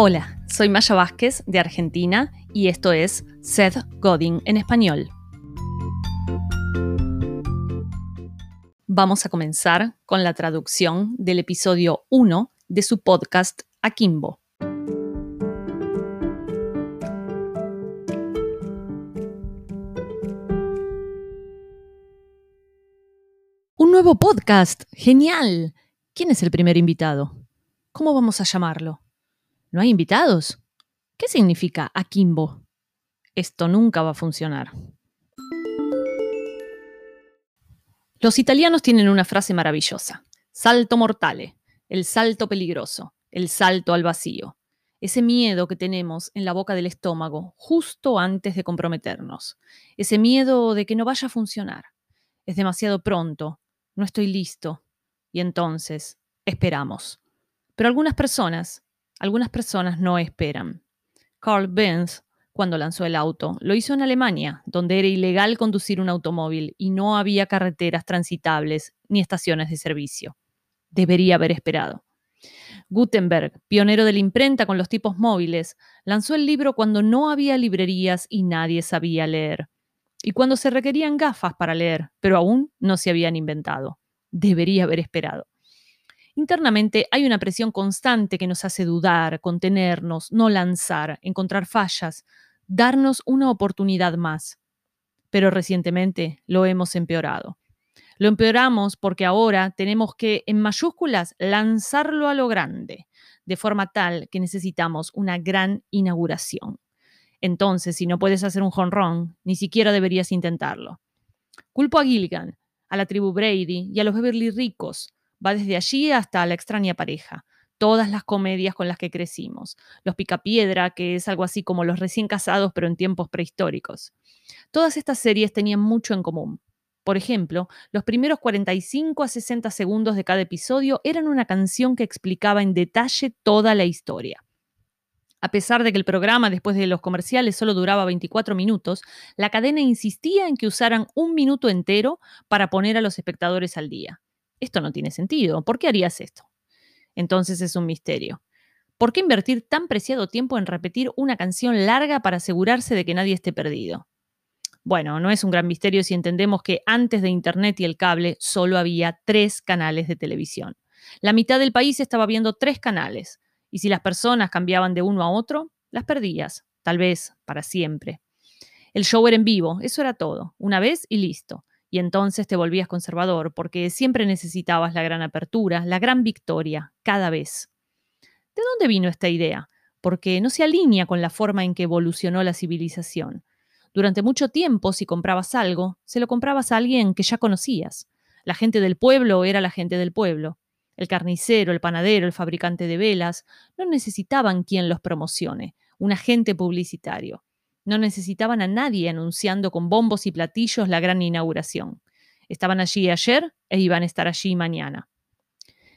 Hola, soy Maya Vázquez de Argentina y esto es Seth Godin en español. Vamos a comenzar con la traducción del episodio 1 de su podcast Akimbo. Un nuevo podcast. Genial. ¿Quién es el primer invitado? ¿Cómo vamos a llamarlo? ¿No hay invitados? ¿Qué significa Akimbo? Esto nunca va a funcionar. Los italianos tienen una frase maravillosa. Salto mortale, el salto peligroso, el salto al vacío. Ese miedo que tenemos en la boca del estómago justo antes de comprometernos. Ese miedo de que no vaya a funcionar. Es demasiado pronto, no estoy listo. Y entonces, esperamos. Pero algunas personas algunas personas no esperan. Carl Benz, cuando lanzó el auto, lo hizo en Alemania, donde era ilegal conducir un automóvil y no había carreteras transitables ni estaciones de servicio. Debería haber esperado. Gutenberg, pionero de la imprenta con los tipos móviles, lanzó el libro cuando no había librerías y nadie sabía leer. Y cuando se requerían gafas para leer, pero aún no se habían inventado. Debería haber esperado. Internamente hay una presión constante que nos hace dudar, contenernos, no lanzar, encontrar fallas, darnos una oportunidad más. Pero recientemente lo hemos empeorado. Lo empeoramos porque ahora tenemos que, en mayúsculas, lanzarlo a lo grande, de forma tal que necesitamos una gran inauguración. Entonces, si no puedes hacer un jonrón, ni siquiera deberías intentarlo. Culpo a Gilligan, a la tribu Brady y a los Beverly ricos Va desde allí hasta la extraña pareja, todas las comedias con las que crecimos, Los Picapiedra, que es algo así como los recién casados pero en tiempos prehistóricos. Todas estas series tenían mucho en común. Por ejemplo, los primeros 45 a 60 segundos de cada episodio eran una canción que explicaba en detalle toda la historia. A pesar de que el programa después de los comerciales solo duraba 24 minutos, la cadena insistía en que usaran un minuto entero para poner a los espectadores al día esto no tiene sentido, ¿por qué harías esto? Entonces es un misterio. ¿Por qué invertir tan preciado tiempo en repetir una canción larga para asegurarse de que nadie esté perdido? Bueno, no es un gran misterio si entendemos que antes de Internet y el cable solo había tres canales de televisión. La mitad del país estaba viendo tres canales, y si las personas cambiaban de uno a otro, las perdías, tal vez para siempre. El show era en vivo, eso era todo, una vez y listo y entonces te volvías conservador porque siempre necesitabas la gran apertura, la gran victoria, cada vez. ¿De dónde vino esta idea? Porque no se alinea con la forma en que evolucionó la civilización. Durante mucho tiempo, si comprabas algo, se lo comprabas a alguien que ya conocías. La gente del pueblo era la gente del pueblo. El carnicero, el panadero, el fabricante de velas, no necesitaban quien los promocione, un agente publicitario. No necesitaban a nadie anunciando con bombos y platillos la gran inauguración. Estaban allí ayer e iban a estar allí mañana.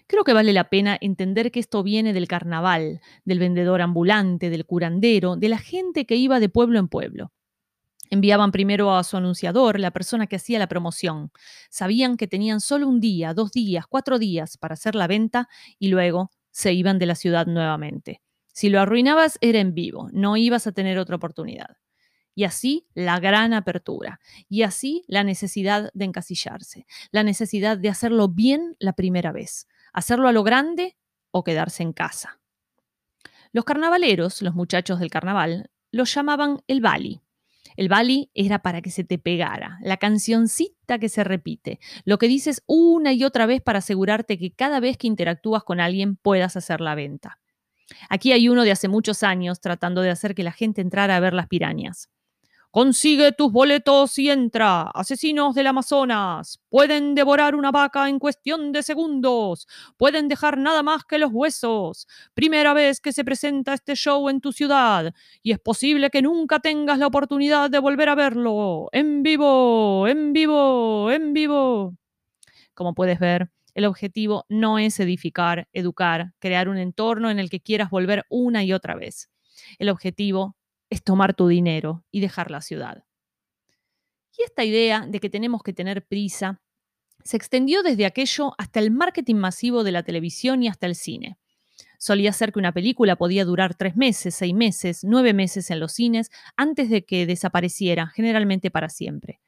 Creo que vale la pena entender que esto viene del carnaval, del vendedor ambulante, del curandero, de la gente que iba de pueblo en pueblo. Enviaban primero a su anunciador, la persona que hacía la promoción. Sabían que tenían solo un día, dos días, cuatro días para hacer la venta y luego se iban de la ciudad nuevamente. Si lo arruinabas era en vivo, no ibas a tener otra oportunidad. Y así la gran apertura. Y así la necesidad de encasillarse. La necesidad de hacerlo bien la primera vez. Hacerlo a lo grande o quedarse en casa. Los carnavaleros, los muchachos del carnaval, lo llamaban el bali. El bali era para que se te pegara, la cancioncita que se repite, lo que dices una y otra vez para asegurarte que cada vez que interactúas con alguien puedas hacer la venta. Aquí hay uno de hace muchos años tratando de hacer que la gente entrara a ver las pirañas. Consigue tus boletos y entra. Asesinos del Amazonas. Pueden devorar una vaca en cuestión de segundos. Pueden dejar nada más que los huesos. Primera vez que se presenta este show en tu ciudad. Y es posible que nunca tengas la oportunidad de volver a verlo. En vivo, en vivo, en vivo. Como puedes ver, el objetivo no es edificar, educar, crear un entorno en el que quieras volver una y otra vez. El objetivo es tomar tu dinero y dejar la ciudad. Y esta idea de que tenemos que tener prisa se extendió desde aquello hasta el marketing masivo de la televisión y hasta el cine. Solía ser que una película podía durar tres meses, seis meses, nueve meses en los cines antes de que desapareciera, generalmente para siempre.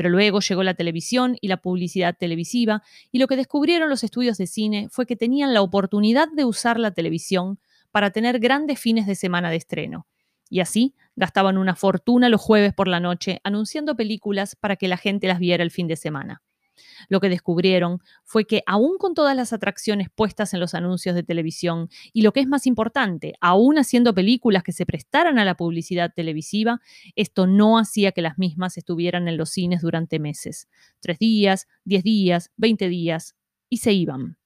Pero luego llegó la televisión y la publicidad televisiva, y lo que descubrieron los estudios de cine fue que tenían la oportunidad de usar la televisión para tener grandes fines de semana de estreno. Y así gastaban una fortuna los jueves por la noche anunciando películas para que la gente las viera el fin de semana. Lo que descubrieron fue que aún con todas las atracciones puestas en los anuncios de televisión y lo que es más importante, aún haciendo películas que se prestaran a la publicidad televisiva, esto no hacía que las mismas estuvieran en los cines durante meses. Tres días, diez días, veinte días, y se iban.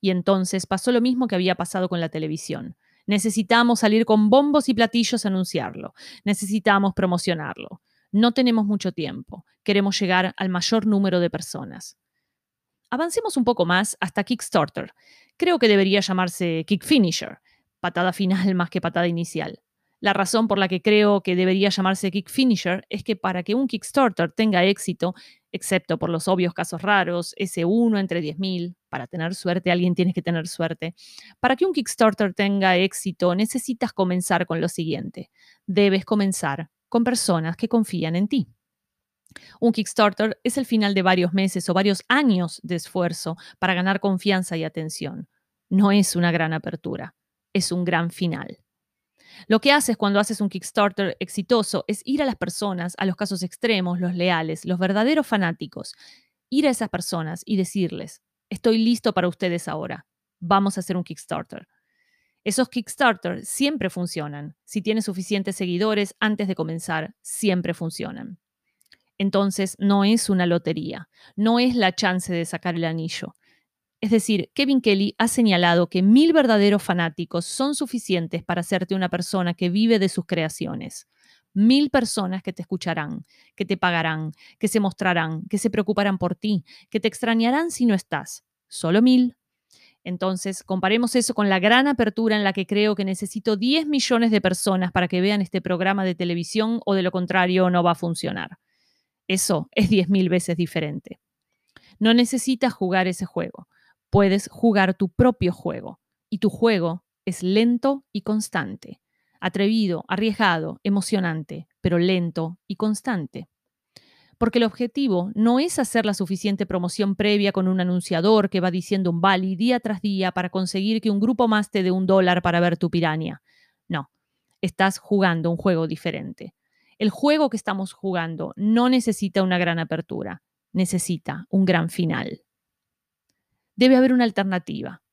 Y entonces pasó lo mismo que había pasado con la televisión. Necesitamos salir con bombos y platillos a anunciarlo. Necesitamos promocionarlo. No tenemos mucho tiempo. Queremos llegar al mayor número de personas. Avancemos un poco más hasta Kickstarter. Creo que debería llamarse Kick Finisher, patada final más que patada inicial. La razón por la que creo que debería llamarse Kick Finisher es que para que un Kickstarter tenga éxito, excepto por los obvios casos raros, ese uno entre 10.000, para tener suerte alguien tiene que tener suerte, para que un Kickstarter tenga éxito necesitas comenzar con lo siguiente. Debes comenzar con personas que confían en ti. Un Kickstarter es el final de varios meses o varios años de esfuerzo para ganar confianza y atención. No es una gran apertura, es un gran final. Lo que haces cuando haces un Kickstarter exitoso es ir a las personas, a los casos extremos, los leales, los verdaderos fanáticos, ir a esas personas y decirles, estoy listo para ustedes ahora, vamos a hacer un Kickstarter. Esos Kickstarter siempre funcionan. Si tienes suficientes seguidores antes de comenzar, siempre funcionan. Entonces, no es una lotería, no es la chance de sacar el anillo. Es decir, Kevin Kelly ha señalado que mil verdaderos fanáticos son suficientes para hacerte una persona que vive de sus creaciones. Mil personas que te escucharán, que te pagarán, que se mostrarán, que se preocuparán por ti, que te extrañarán si no estás. Solo mil. Entonces, comparemos eso con la gran apertura en la que creo que necesito 10 millones de personas para que vean este programa de televisión o de lo contrario no va a funcionar. Eso es 10.000 veces diferente. No necesitas jugar ese juego. Puedes jugar tu propio juego. Y tu juego es lento y constante. Atrevido, arriesgado, emocionante, pero lento y constante porque el objetivo no es hacer la suficiente promoción previa con un anunciador que va diciendo un vali día tras día para conseguir que un grupo más te dé un dólar para ver tu piraña. No, estás jugando un juego diferente. El juego que estamos jugando no necesita una gran apertura, necesita un gran final. Debe haber una alternativa.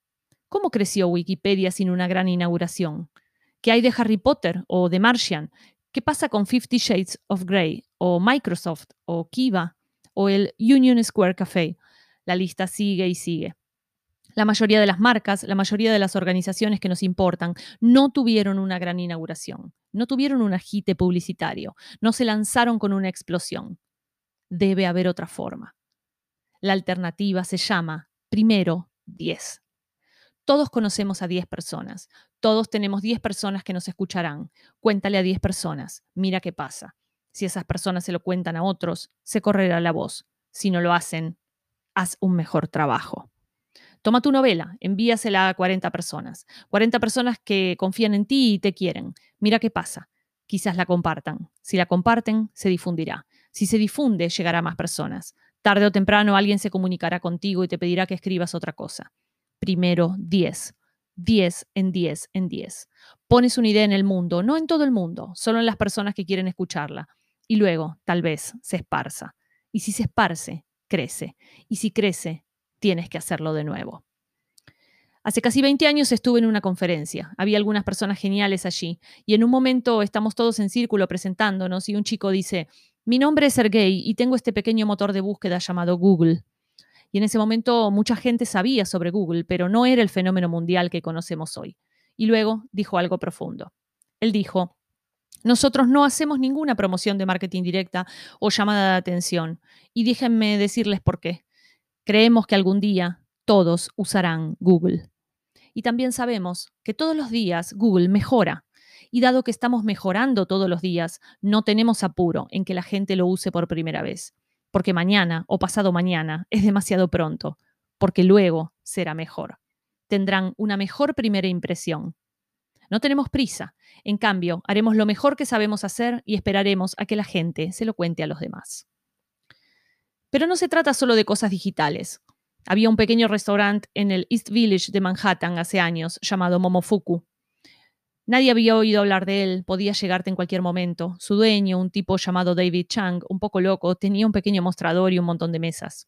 ¿Cómo creció Wikipedia sin una gran inauguración? ¿Qué hay de Harry Potter o de Martian? ¿Qué pasa con Fifty Shades of Grey o Microsoft o Kiva o el Union Square Café? La lista sigue y sigue. La mayoría de las marcas, la mayoría de las organizaciones que nos importan, no tuvieron una gran inauguración, no tuvieron un agite publicitario, no se lanzaron con una explosión. Debe haber otra forma. La alternativa se llama, primero, 10. Todos conocemos a 10 personas, todos tenemos 10 personas que nos escucharán. Cuéntale a 10 personas, mira qué pasa. Si esas personas se lo cuentan a otros, se correrá la voz. Si no lo hacen, haz un mejor trabajo. Toma tu novela, envíasela a 40 personas. 40 personas que confían en ti y te quieren. Mira qué pasa. Quizás la compartan. Si la comparten, se difundirá. Si se difunde, llegará a más personas. Tarde o temprano alguien se comunicará contigo y te pedirá que escribas otra cosa primero 10. 10 en 10 en 10. Pones una idea en el mundo, no en todo el mundo, solo en las personas que quieren escucharla. Y luego, tal vez, se esparza. Y si se esparce, crece. Y si crece, tienes que hacerlo de nuevo. Hace casi 20 años estuve en una conferencia. Había algunas personas geniales allí. Y en un momento estamos todos en círculo presentándonos y un chico dice, mi nombre es Sergey y tengo este pequeño motor de búsqueda llamado Google. Y en ese momento mucha gente sabía sobre Google, pero no era el fenómeno mundial que conocemos hoy. Y luego dijo algo profundo. Él dijo, nosotros no hacemos ninguna promoción de marketing directa o llamada de atención. Y déjenme decirles por qué. Creemos que algún día todos usarán Google. Y también sabemos que todos los días Google mejora. Y dado que estamos mejorando todos los días, no tenemos apuro en que la gente lo use por primera vez porque mañana o pasado mañana es demasiado pronto, porque luego será mejor. tendrán una mejor primera impresión. No tenemos prisa, en cambio, haremos lo mejor que sabemos hacer y esperaremos a que la gente se lo cuente a los demás. Pero no se trata solo de cosas digitales. Había un pequeño restaurante en el East Village de Manhattan hace años llamado Momofuku. Nadie había oído hablar de él, podía llegarte en cualquier momento. Su dueño, un tipo llamado David Chang, un poco loco, tenía un pequeño mostrador y un montón de mesas.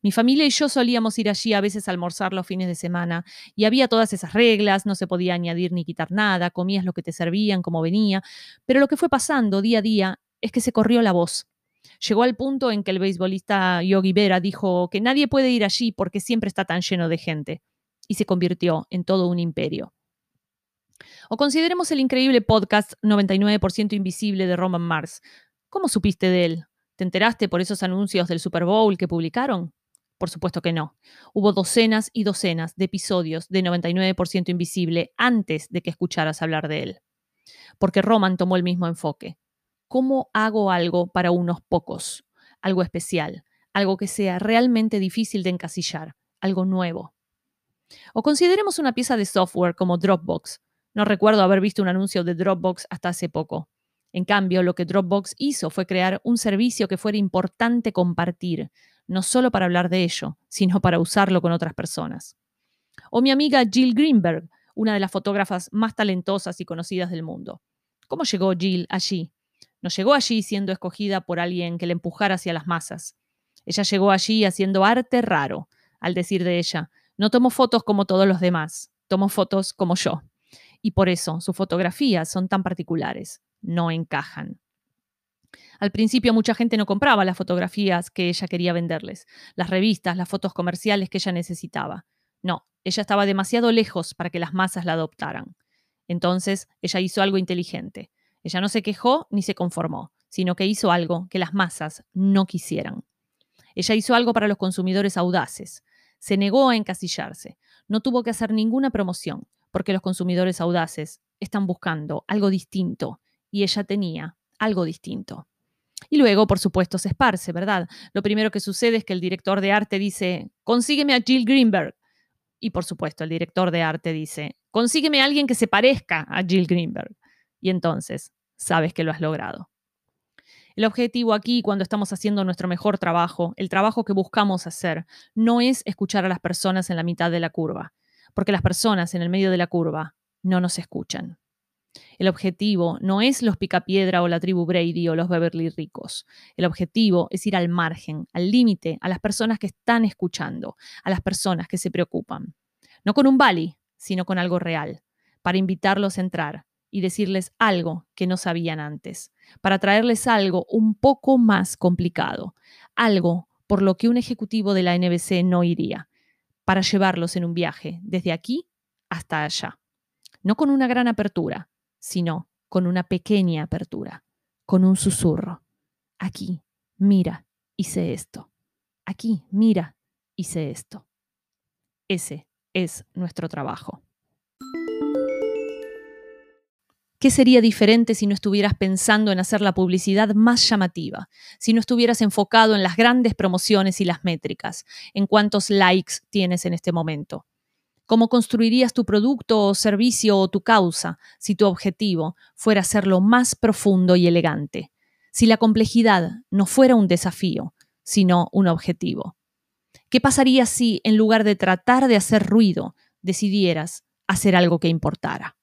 Mi familia y yo solíamos ir allí a veces a almorzar los fines de semana y había todas esas reglas, no se podía añadir ni quitar nada, comías lo que te servían, como venía, pero lo que fue pasando día a día es que se corrió la voz. Llegó al punto en que el beisbolista Yogi Berra dijo que nadie puede ir allí porque siempre está tan lleno de gente, y se convirtió en todo un imperio. O consideremos el increíble podcast 99% Invisible de Roman Mars. ¿Cómo supiste de él? ¿Te enteraste por esos anuncios del Super Bowl que publicaron? Por supuesto que no. Hubo docenas y docenas de episodios de 99% Invisible antes de que escucharas hablar de él. Porque Roman tomó el mismo enfoque. ¿Cómo hago algo para unos pocos? Algo especial, algo que sea realmente difícil de encasillar, algo nuevo. O consideremos una pieza de software como Dropbox, no recuerdo haber visto un anuncio de Dropbox hasta hace poco. En cambio, lo que Dropbox hizo fue crear un servicio que fuera importante compartir, no solo para hablar de ello, sino para usarlo con otras personas. O mi amiga Jill Greenberg, una de las fotógrafas más talentosas y conocidas del mundo. ¿Cómo llegó Jill allí? No llegó allí siendo escogida por alguien que le empujara hacia las masas. Ella llegó allí haciendo arte raro, al decir de ella, no tomo fotos como todos los demás, tomo fotos como yo y por eso sus fotografías son tan particulares, no encajan. Al principio mucha gente no compraba las fotografías que ella quería venderles, las revistas, las fotos comerciales que ella necesitaba. No, ella estaba demasiado lejos para que las masas la adoptaran. Entonces, ella hizo algo inteligente. Ella no se quejó ni se conformó, sino que hizo algo que las masas no quisieran. Ella hizo algo para los consumidores audaces. Se negó a encasillarse. No tuvo que hacer ninguna promoción porque los consumidores audaces están buscando algo distinto y ella tenía algo distinto. Y luego, por supuesto, se esparce, ¿verdad? Lo primero que sucede es que el director de arte dice, consígueme a Jill Greenberg. Y por supuesto, el director de arte dice, consígueme a alguien que se parezca a Jill Greenberg. Y entonces, sabes que lo has logrado. El objetivo aquí, cuando estamos haciendo nuestro mejor trabajo, el trabajo que buscamos hacer, no es escuchar a las personas en la mitad de la curva porque las personas en el medio de la curva no nos escuchan. El objetivo no es los Picapiedra o la tribu Brady o los Beverly ricos. El objetivo es ir al margen, al límite, a las personas que están escuchando, a las personas que se preocupan. No con un bali, sino con algo real, para invitarlos a entrar y decirles algo que no sabían antes, para traerles algo un poco más complicado, algo por lo que un ejecutivo de la NBC no iría, para llevarlos en un viaje desde aquí hasta allá. No con una gran apertura, sino con una pequeña apertura, con un susurro. Aquí, mira, hice esto. Aquí, mira, hice esto. Ese es nuestro trabajo. ¿Qué sería diferente si no estuvieras pensando en hacer la publicidad más llamativa? Si no estuvieras enfocado en las grandes promociones y las métricas, en cuántos likes tienes en este momento. ¿Cómo construirías tu producto o servicio o tu causa si tu objetivo fuera hacerlo más profundo y elegante? Si la complejidad no fuera un desafío, sino un objetivo. ¿Qué pasaría si, en lugar de tratar de hacer ruido, decidieras hacer algo que importara?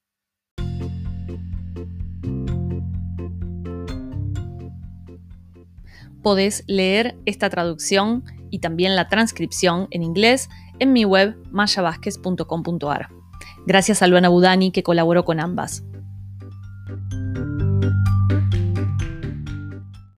Podés leer esta traducción y también la transcripción en inglés en mi web mayavasquez.com.ar. Gracias a Luana Budani que colaboró con ambas.